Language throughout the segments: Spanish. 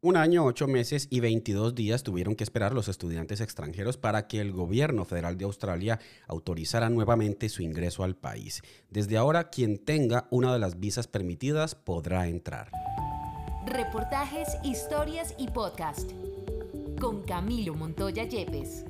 Un año, ocho meses y 22 días tuvieron que esperar los estudiantes extranjeros para que el gobierno federal de Australia autorizara nuevamente su ingreso al país. Desde ahora, quien tenga una de las visas permitidas podrá entrar. Reportajes, historias y podcast con Camilo Montoya Yepes.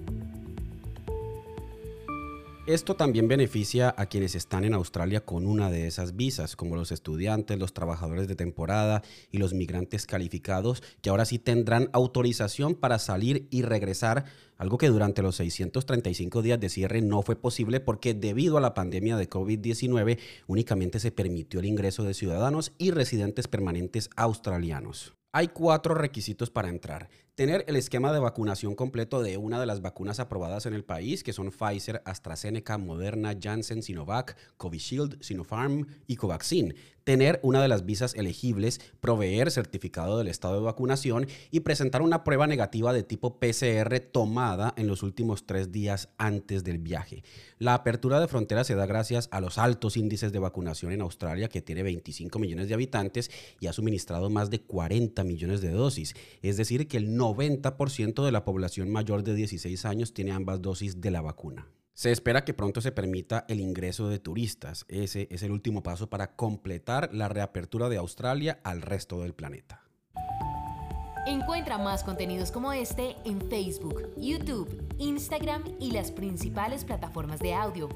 Esto también beneficia a quienes están en Australia con una de esas visas, como los estudiantes, los trabajadores de temporada y los migrantes calificados, que ahora sí tendrán autorización para salir y regresar, algo que durante los 635 días de cierre no fue posible porque debido a la pandemia de COVID-19 únicamente se permitió el ingreso de ciudadanos y residentes permanentes australianos. Hay cuatro requisitos para entrar. Tener el esquema de vacunación completo de una de las vacunas aprobadas en el país, que son Pfizer, AstraZeneca, Moderna, Janssen, Sinovac, Covishield, Sinopharm y Covaxin. Tener una de las visas elegibles, proveer certificado del estado de vacunación y presentar una prueba negativa de tipo PCR tomada en los últimos tres días antes del viaje. La apertura de fronteras se da gracias a los altos índices de vacunación en Australia, que tiene 25 millones de habitantes y ha suministrado más de 40 millones de dosis. Es decir, que el 90% de la población mayor de 16 años tiene ambas dosis de la vacuna. Se espera que pronto se permita el ingreso de turistas. Ese es el último paso para completar la reapertura de Australia al resto del planeta. Encuentra más contenidos como este en Facebook, YouTube, Instagram y las principales plataformas de audio